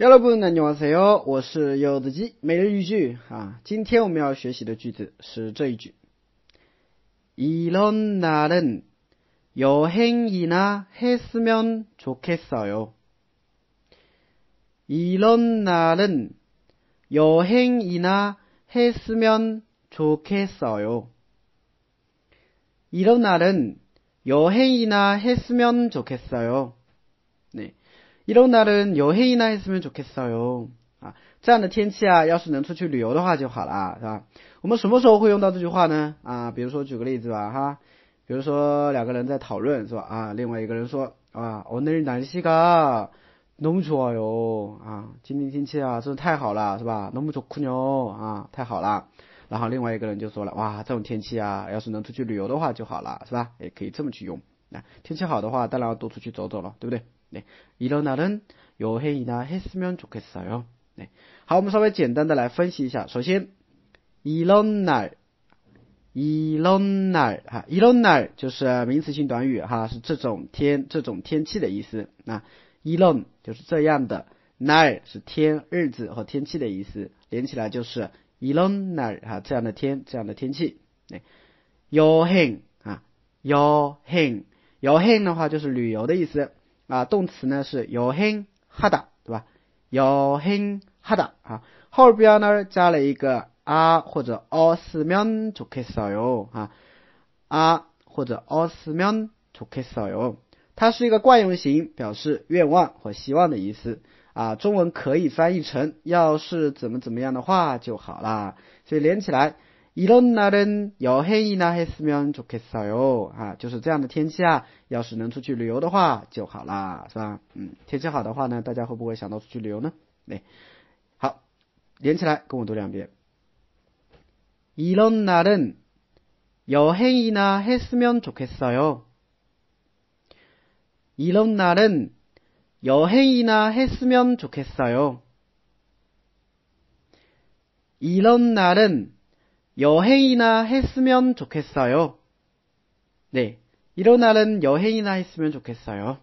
여러분 안녕하세요. 我是柚子鸡每日语句啊今天我们要学习的句子是这一句 이런 날은 여행이나 했으면 좋겠어요. 이런 날은 여행이나 했으면 좋겠어요. 이런 날은 여행이나 했으면 좋겠어요. 네. 이런 날은 여행이나 했으면 좋겠어요. 啊，这样的天气啊，要是能出去旅游的话就好了，是吧？我们什么时候会用到这句话呢？啊，比如说举个例子吧，哈，比如说两个人在讨论，是吧？啊， 啊，今天天气啊，真的太好了，是吧？너무좋군요啊，太好了。然后另外一个人就说了，哇，这种天气啊，要是能出去旅游的话就好了，是吧？也可以这么去用。 那天气好的话，当然要多出去走走了，对不对？ 네, 이런날은여행이나했으면좋겠어요。네，好，我们稍微简单的来分析一下。首先， 이런 날, 하, 이런 날 就是名词性短语哈，是这种天、这种天气的意思。那 이런 就是这样的，날是天、日子和天气的意思，连起来就是 이런 날, 哈，这样的天、这样的天气。네，여행啊，여행， 여행的话就是旅游的意思啊，动词呢是여행하다，对吧？여행하다啊，后边呢加了一个 啊或者어쓰면좋겠어 요， 啊啊或者어쓰면좋겠어 요， 它是一个惯用型，表示愿望或希望的意思啊。中文可以翻译成要是怎么怎么样的话就好啦。所以连起来， 이런날은여행이나했으면좋겠어 요， 啊，就是这样的天气啊，要是能出去旅游的话就好啦，是吧？嗯，天气好的话呢，大家会不会想到出去旅游呢？哎，好，连起来跟我读两遍。 이런 날은 여행이나 했으면 좋겠어요. 이런 날은 여행이나 했으면 좋겠어요. 이런 날은 여행이나 했으면 좋겠어요. 네. 날은 여행이나 했으면 좋겠어요.